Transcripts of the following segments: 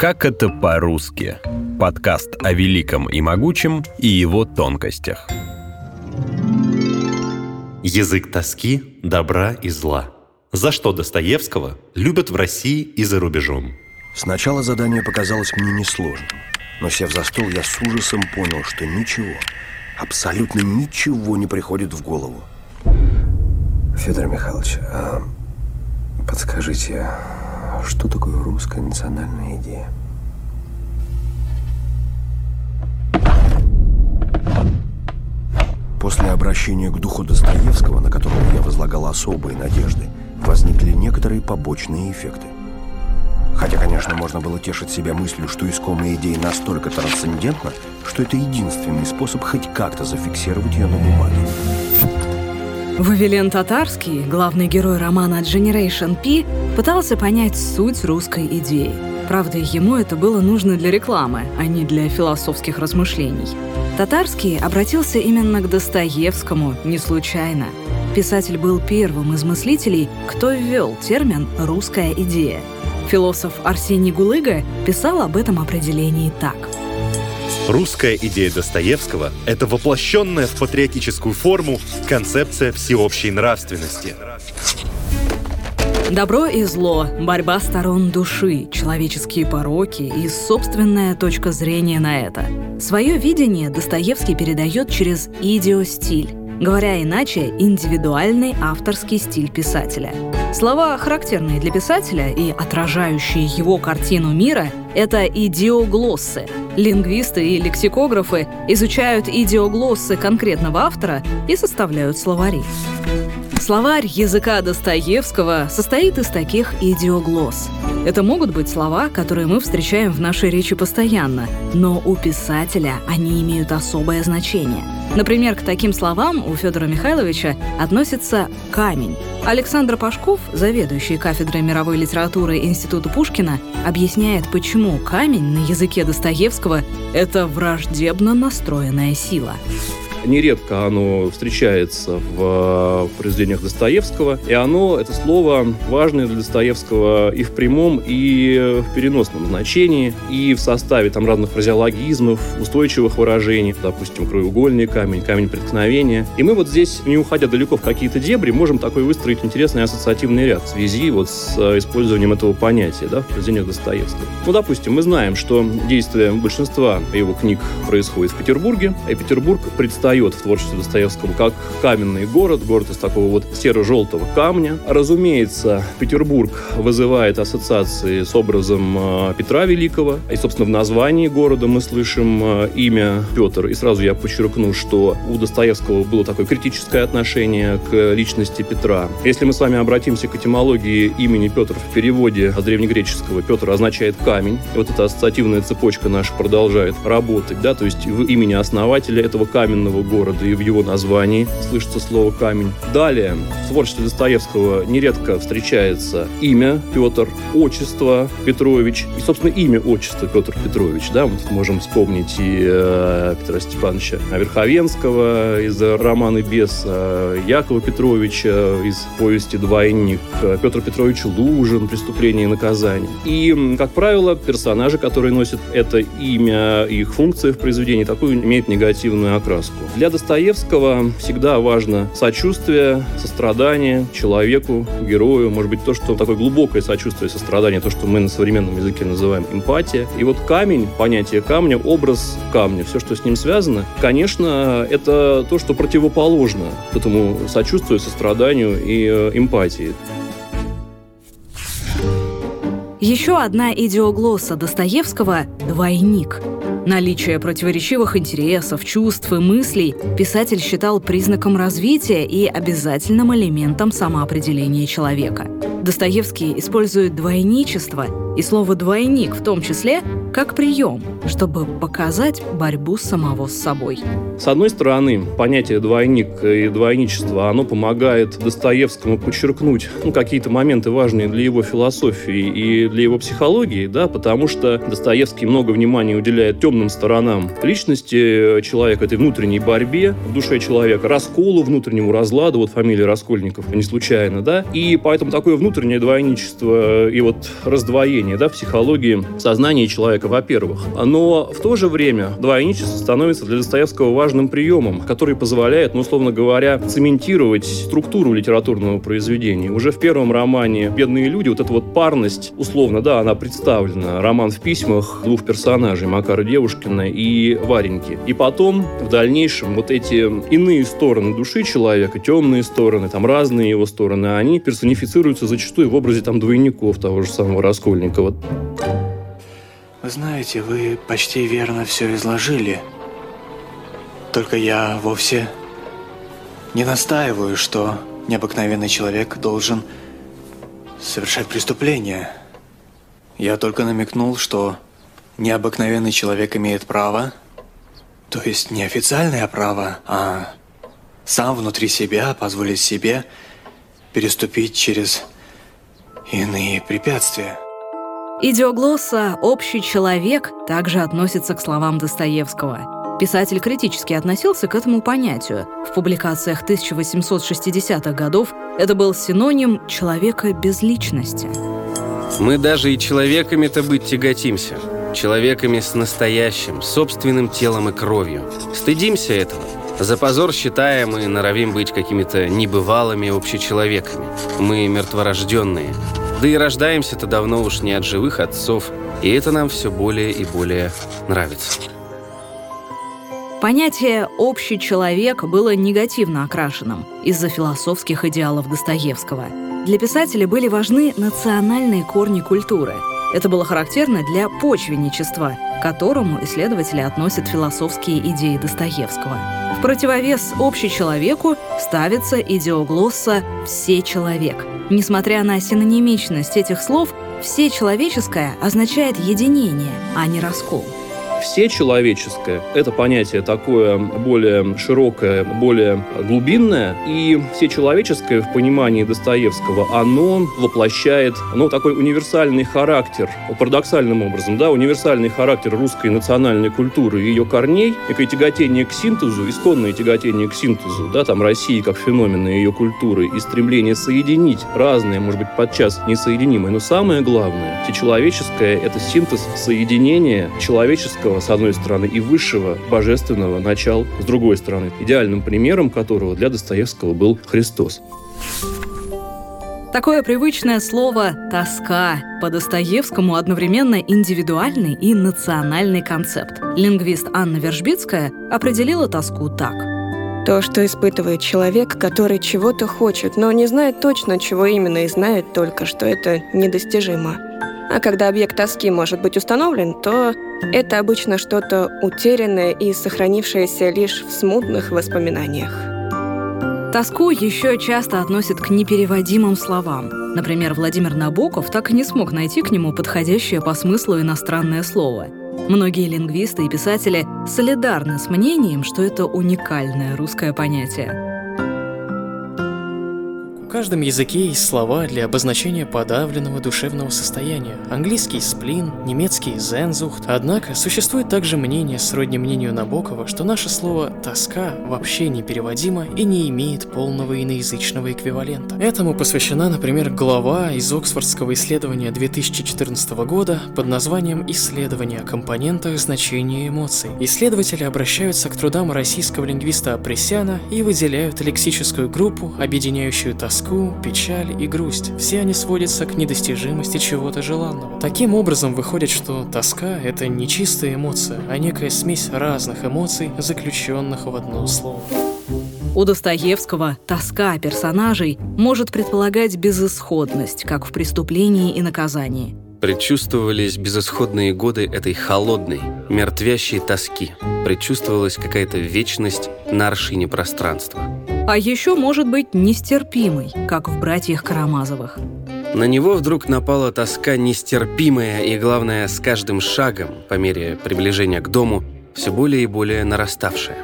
Как это по-русски? Подкаст о великом и могучем и его тонкостях. Язык тоски, добра и зла. За что Достоевского любят в России и за рубежом. Сначала задание показалось мне несложным, но сев за стол, я с ужасом понял, что ничего, абсолютно ничего не приходит в голову. Федор Михайлович, а подскажите, что такое русская национальная идея? После обращения к духу Достоевского, на которого я возлагал особые надежды, возникли некоторые побочные эффекты. Хотя, конечно, можно было тешить себя мыслью, что искомая идея настолько трансцендентна, что это единственный способ хоть как-то зафиксировать ее на бумаге. Вавилен Татарский, главный герой романа Generation P, пытался понять суть русской идеи. Правда, ему это было нужно для рекламы, а не для философских размышлений. Татарский обратился именно к Достоевскому не случайно. Писатель был первым из мыслителей, кто ввел термин «русская идея». Философ Арсений Гулыга писал об этом определении так. Русская идея Достоевского – это воплощенная в патриотическую форму концепция всеобщей нравственности. Добро и зло, борьба сторон души, человеческие пороки и собственная точка зрения на это. Свое видение Достоевский передает через идиостиль, говоря иначе, индивидуальный авторский стиль писателя. Слова, характерные для писателя и отражающие его картину мира, это идиоглоссы. Лингвисты и лексикографы изучают идиоглоссы конкретного автора и составляют словари. Словарь языка Достоевского состоит из таких идиоглосс. Это могут быть слова, которые мы встречаем в нашей речи постоянно, но у писателя они имеют особое значение. Например, к таким словам у Федора Михайловича относится «камень». Александр Пашков, заведующий кафедрой мировой литературы Института Пушкина, объясняет, почему камень на языке Достоевского — это враждебно настроенная сила. Нередко оно встречается в произведениях Достоевского, и оно, это слово, важное для Достоевского и в прямом, и в переносном значении, и в составе там разных фразеологизмов, устойчивых выражений, допустим, краеугольный камень, камень преткновения. И мы вот здесь, не уходя далеко в какие-то дебри, можем такой выстроить интересный ассоциативный ряд в связи вот с использованием этого понятия да, в произведениях Достоевского. Ну, допустим, мы знаем, что действие большинства его книг происходит в Петербурге, и Петербург представляет предстает в творчестве Достоевского как каменный город, город из такого вот серо-желтого камня. Разумеется, Петербург вызывает ассоциации с образом э, Петра Великого. И, собственно, в названии города мы слышим э, имя Петр. И сразу я подчеркну, что у Достоевского было такое критическое отношение к личности Петра. Если мы с вами обратимся к этимологии имени Петр в переводе с древнегреческого, Петр означает камень. И вот эта ассоциативная цепочка наша продолжает работать. Да? То есть в имени основателя этого каменного этого города, и в его названии слышится слово «камень». Далее, в творчестве Достоевского нередко встречается имя Петр, отчество Петрович, и, собственно, имя отчество Петр Петрович. Да? Мы тут можем вспомнить и э, Петра Степановича Верховенского из романа «Бес», э, Якова Петровича из повести «Двойник», Петр Петрович Лужин «Преступление и наказание». И, как правило, персонажи, которые носят это имя, их функция в произведении, такую имеют негативную окраску. Для Достоевского всегда важно сочувствие, сострадание человеку, герою, может быть, то, что такое глубокое сочувствие, сострадание, то, что мы на современном языке называем эмпатия. И вот камень, понятие камня, образ камня, все, что с ним связано, конечно, это то, что противоположно этому сочувствию, состраданию и э, эмпатии. Еще одна идиоглосса Достоевского – «двойник». Наличие противоречивых интересов, чувств и мыслей писатель считал признаком развития и обязательным элементом самоопределения человека. Достоевский использует двойничество и слово «двойник» в том числе как прием, чтобы показать борьбу самого с собой. С одной стороны, понятие «двойник» и «двойничество» оно помогает Достоевскому подчеркнуть ну, какие-то моменты важные для его философии и для его психологии, да, потому что Достоевский много внимания уделяет темным сторонам личности человека, этой внутренней борьбе в душе человека, расколу, внутреннему разладу, вот фамилия Раскольников не случайно, да, и поэтому такое внутреннее внутреннее двойничество и вот раздвоение да, психологии сознания человека, во-первых. Но в то же время двойничество становится для Достоевского важным приемом, который позволяет, ну, условно говоря, цементировать структуру литературного произведения. Уже в первом романе «Бедные люди» вот эта вот парность, условно, да, она представлена. Роман в письмах двух персонажей, Макара Девушкина и Вареньки. И потом, в дальнейшем, вот эти иные стороны души человека, темные стороны, там разные его стороны, они персонифицируются зачастую в образе там двойников того же самого Раскольникова. Вы знаете, вы почти верно все изложили. Только я вовсе не настаиваю, что необыкновенный человек должен совершать преступление. Я только намекнул, что необыкновенный человек имеет право, то есть не официальное право, а сам внутри себя позволить себе переступить через иные препятствия. Идиоглосса «общий человек» также относится к словам Достоевского. Писатель критически относился к этому понятию. В публикациях 1860-х годов это был синоним «человека без личности». Мы даже и человеками-то быть тяготимся. Человеками с настоящим, собственным телом и кровью. Стыдимся этого. За позор считаем и норовим быть какими-то небывалыми общечеловеками. Мы мертворожденные. Да и рождаемся-то давно уж не от живых отцов, и это нам все более и более нравится. Понятие «общий человек» было негативно окрашенным из-за философских идеалов Достоевского. Для писателя были важны национальные корни культуры. Это было характерно для почвенничества, к которому исследователи относят философские идеи Достоевского. Противовес общечеловеку ставится идеоглосса «все человек». Несмотря на синонимичность этих слов, «все человеческое» означает единение, а не раскол – все человеческое – это понятие такое более широкое, более глубинное. И все человеческое в понимании Достоевского, оно воплощает ну, такой универсальный характер, парадоксальным образом, да, универсальный характер русской национальной культуры и ее корней, некое тяготение к синтезу, исконное тяготение к синтезу, да, там России как феномена ее культуры и стремление соединить разные, может быть, подчас несоединимые, но самое главное, всечеловеческое – это синтез соединения человеческого низкого, с одной стороны, и высшего, божественного начала, с другой стороны, идеальным примером которого для Достоевского был Христос. Такое привычное слово «тоска» по Достоевскому одновременно индивидуальный и национальный концепт. Лингвист Анна Вержбицкая определила тоску так. То, что испытывает человек, который чего-то хочет, но не знает точно, чего именно, и знает только, что это недостижимо. А когда объект тоски может быть установлен, то это обычно что-то утерянное и сохранившееся лишь в смутных воспоминаниях. Тоску еще часто относят к непереводимым словам. Например, Владимир Набоков так и не смог найти к нему подходящее по смыслу иностранное слово. Многие лингвисты и писатели солидарны с мнением, что это уникальное русское понятие каждом языке есть слова для обозначения подавленного душевного состояния. Английский сплин, немецкий зензухт. Однако существует также мнение, сродни мнению Набокова, что наше слово «тоска» вообще не переводимо и не имеет полного иноязычного эквивалента. Этому посвящена, например, глава из Оксфордского исследования 2014 года под названием «Исследование о компонентах значения эмоций». Исследователи обращаются к трудам российского лингвиста Апрессяна и выделяют лексическую группу, объединяющую тоску тоску, печаль и грусть. Все они сводятся к недостижимости чего-то желанного. Таким образом, выходит, что тоска — это не чистая эмоция, а некая смесь разных эмоций, заключенных в одно слово. У Достоевского тоска персонажей может предполагать безысходность, как в преступлении и наказании. Предчувствовались безысходные годы этой холодной, мертвящей тоски. Предчувствовалась какая-то вечность на аршине пространства. А еще может быть нестерпимой, как в «Братьях Карамазовых». На него вдруг напала тоска нестерпимая и, главное, с каждым шагом, по мере приближения к дому, все более и более нараставшая.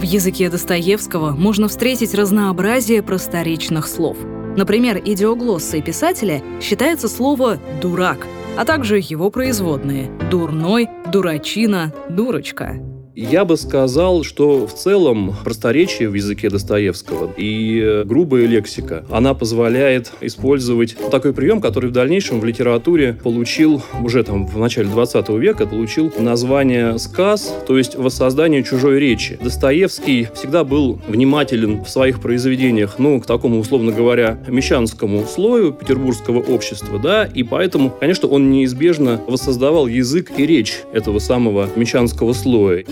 В языке Достоевского можно встретить разнообразие просторечных слов. Например, идиоглоссой писателя считается слово «дурак», а также его производные – «дурной», «дурачина», «дурочка». Я бы сказал, что в целом просторечие в языке Достоевского и грубая лексика, она позволяет использовать такой прием, который в дальнейшем в литературе получил уже там в начале 20 века, получил название сказ, то есть воссоздание чужой речи. Достоевский всегда был внимателен в своих произведениях, ну, к такому, условно говоря, мещанскому слою петербургского общества, да, и поэтому, конечно, он неизбежно воссоздавал язык и речь этого самого мещанского слоя.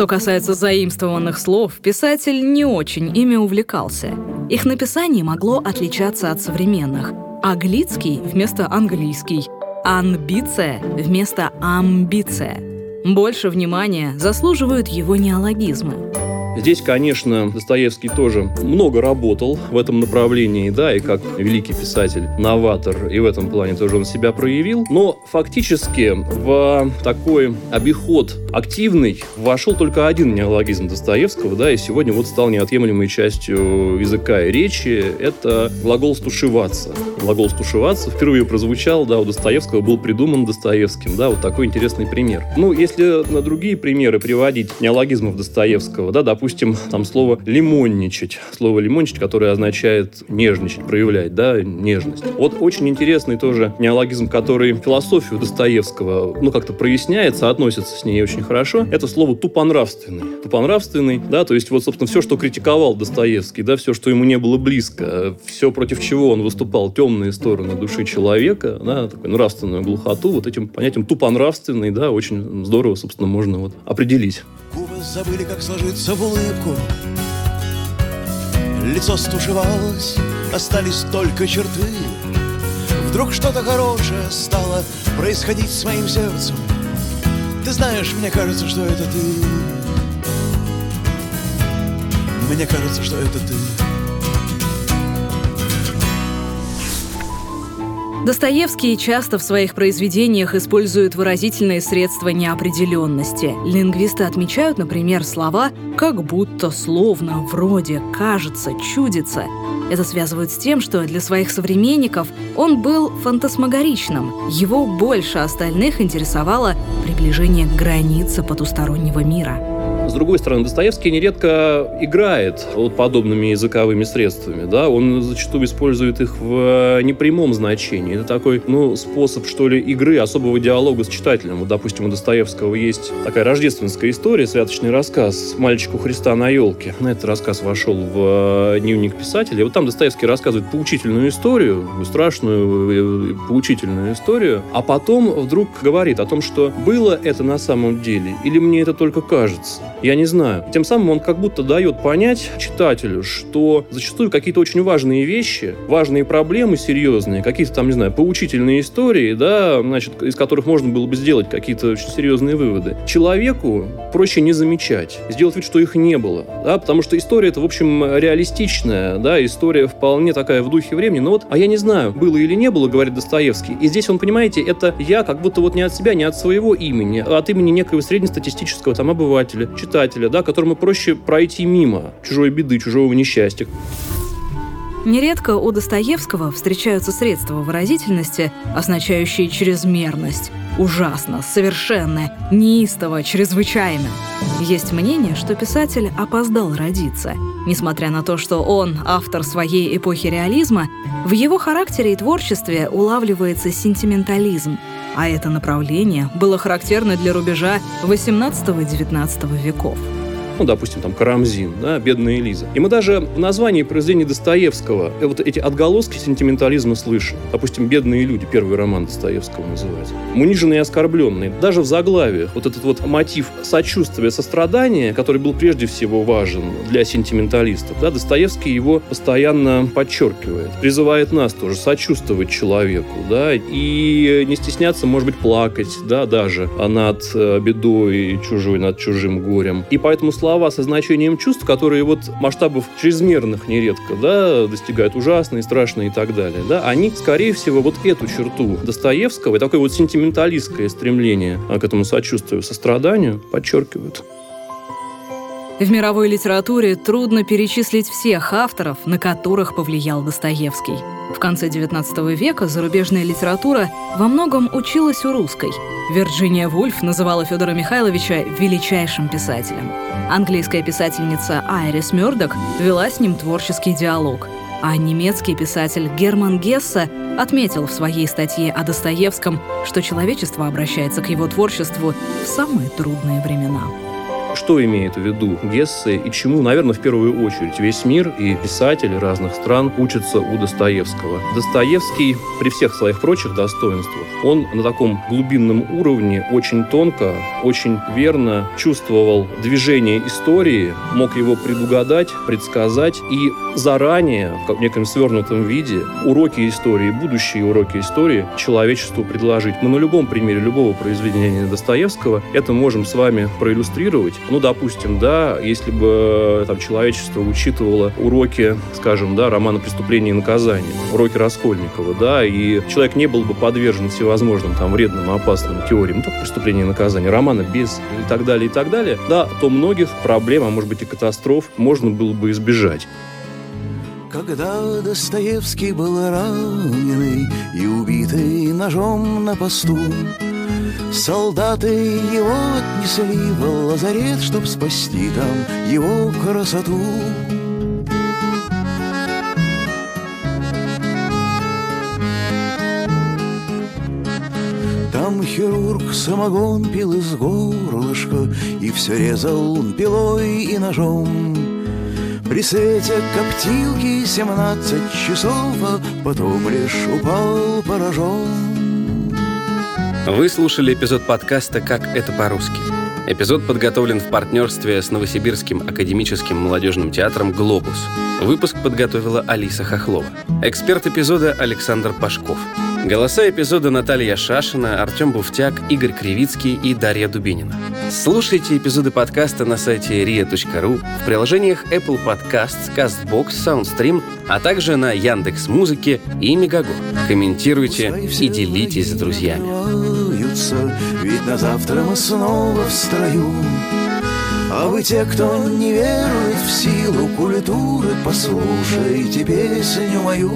Что касается заимствованных слов, писатель не очень ими увлекался. Их написание могло отличаться от современных. Аглицкий вместо английский, амбиция вместо амбиция. Больше внимания заслуживают его неологизмы. Здесь, конечно, Достоевский тоже много работал в этом направлении, да, и как великий писатель, новатор, и в этом плане тоже он себя проявил. Но фактически в такой обиход активный вошел только один неологизм Достоевского, да, и сегодня вот стал неотъемлемой частью языка и речи. Это глагол «стушеваться». Глагол «стушеваться» впервые прозвучал, да, у Достоевского был придуман Достоевским, да, вот такой интересный пример. Ну, если на другие примеры приводить неологизмов Достоевского, да, допустим, там слово «лимонничать», слово «лимонничать», которое означает нежничать, проявлять, да, нежность. Вот очень интересный тоже неологизм, который философию Достоевского, ну, как-то проясняется, относится с ней очень хорошо, это слово тупонравственный. Тупонравственный, да, то есть вот, собственно, все, что критиковал Достоевский, да, все, что ему не было близко, все, против чего он выступал, темные стороны души человека, да, такую нравственную глухоту, вот этим понятием тупонравственный, да, очень здорово, собственно, можно вот определить. Забыли, как сложиться в улыбку, Лицо стушевалось, остались только черты. Вдруг что-то хорошее стало происходить с моим сердцем. Ты знаешь, мне кажется, что это ты. Мне кажется, что это ты. Достоевский часто в своих произведениях использует выразительные средства неопределенности. Лингвисты отмечают, например, слова «как будто», «словно», «вроде», «кажется», «чудится». Это связывают с тем, что для своих современников он был фантасмагоричным. Его больше остальных интересовало приближение к границе потустороннего мира. С другой стороны, Достоевский нередко играет вот подобными языковыми средствами. Да? Он зачастую использует их в э, непрямом значении. Это такой ну, способ, что ли, игры, особого диалога с читателем. Вот, допустим, у Достоевского есть такая рождественская история, святочный рассказ «Мальчику Христа на елке». На этот рассказ вошел в э, дневник писателя. И вот там Достоевский рассказывает поучительную историю, страшную э, поучительную историю, а потом вдруг говорит о том, что было это на самом деле, или мне это только кажется. Я не знаю. Тем самым он как будто дает понять читателю, что зачастую какие-то очень важные вещи, важные проблемы серьезные, какие-то там, не знаю, поучительные истории, да, значит, из которых можно было бы сделать какие-то серьезные выводы, человеку проще не замечать, сделать вид, что их не было, да, потому что история это, в общем, реалистичная, да, история вполне такая в духе времени, но вот, а я не знаю, было или не было, говорит Достоевский, и здесь он, понимаете, это я как будто вот не от себя, не от своего имени, а от имени некого среднестатистического там обывателя, читателя, да, которому проще пройти мимо чужой беды, чужого несчастья. Нередко у Достоевского встречаются средства выразительности, означающие чрезмерность, ужасно, совершенно, неистово, чрезвычайно. Есть мнение, что писатель опоздал родиться. Несмотря на то, что он автор своей эпохи реализма, в его характере и творчестве улавливается сентиментализм, а это направление было характерно для рубежа XVIII-XIX веков ну, допустим, там Карамзин, да, «Бедная Лиза». И мы даже в названии произведения Достоевского э, вот эти отголоски сентиментализма слышим. Допустим, «Бедные люди», первый роман Достоевского называется. «Униженные и оскорбленные». Даже в заглавиях вот этот вот мотив сочувствия, сострадания, который был прежде всего важен для сентименталистов, да, Достоевский его постоянно подчеркивает, призывает нас тоже сочувствовать человеку, да, и не стесняться, может быть, плакать, да, даже над э, бедой чужой, над чужим горем. И поэтому слова слова со значением чувств, которые вот масштабов чрезмерных нередко, да, достигают ужасные, страшные и так далее, да, они, скорее всего, вот эту черту Достоевского и такое вот сентименталистское стремление к этому сочувствию, состраданию подчеркивают. В мировой литературе трудно перечислить всех авторов, на которых повлиял Достоевский. В конце XIX века зарубежная литература во многом училась у русской. Вирджиния Вульф называла Федора Михайловича величайшим писателем. Английская писательница Айрис Мёрдок вела с ним творческий диалог. А немецкий писатель Герман Гессе отметил в своей статье о Достоевском, что человечество обращается к его творчеству в самые трудные времена. Что имеет в виду Гессе и чему, наверное, в первую очередь весь мир и писатели разных стран учатся у Достоевского. Достоевский при всех своих прочих достоинствах, он на таком глубинном уровне очень тонко, очень верно чувствовал движение истории, мог его предугадать, предсказать и заранее, в неком свернутом виде, уроки истории, будущие уроки истории человечеству предложить. Мы на любом примере любого произведения Достоевского это можем с вами проиллюстрировать ну, допустим, да, если бы там человечество учитывало уроки, скажем, да, романа «Преступление и наказание», уроки Раскольникова, да, и человек не был бы подвержен всевозможным там вредным, опасным теориям, ну, так «Преступление и наказание», романа без и так далее, и так далее, да, то многих проблем, а может быть и катастроф можно было бы избежать. Когда Достоевский был раненый и убитый ножом на посту, Солдаты его отнесли в лазарет, Чтоб спасти там его красоту. Там хирург самогон пил из горлышка И все резал он пилой и ножом При свете коптилки семнадцать часов А потом лишь упал поражен вы слушали эпизод подкаста «Как это по-русски». Эпизод подготовлен в партнерстве с Новосибирским академическим молодежным театром «Глобус». Выпуск подготовила Алиса Хохлова. Эксперт эпизода Александр Пашков. Голоса эпизода Наталья Шашина, Артем Буфтяк, Игорь Кривицкий и Дарья Дубинина. Слушайте эпизоды подкаста на сайте ria.ru, в приложениях Apple Podcasts, CastBox, SoundStream, а также на Яндекс Музыке и Мегаго. Комментируйте и делитесь с друзьями. Ведь на завтра мы снова в строю. А вы те, кто не верует в силу культуры, послушайте песню мою.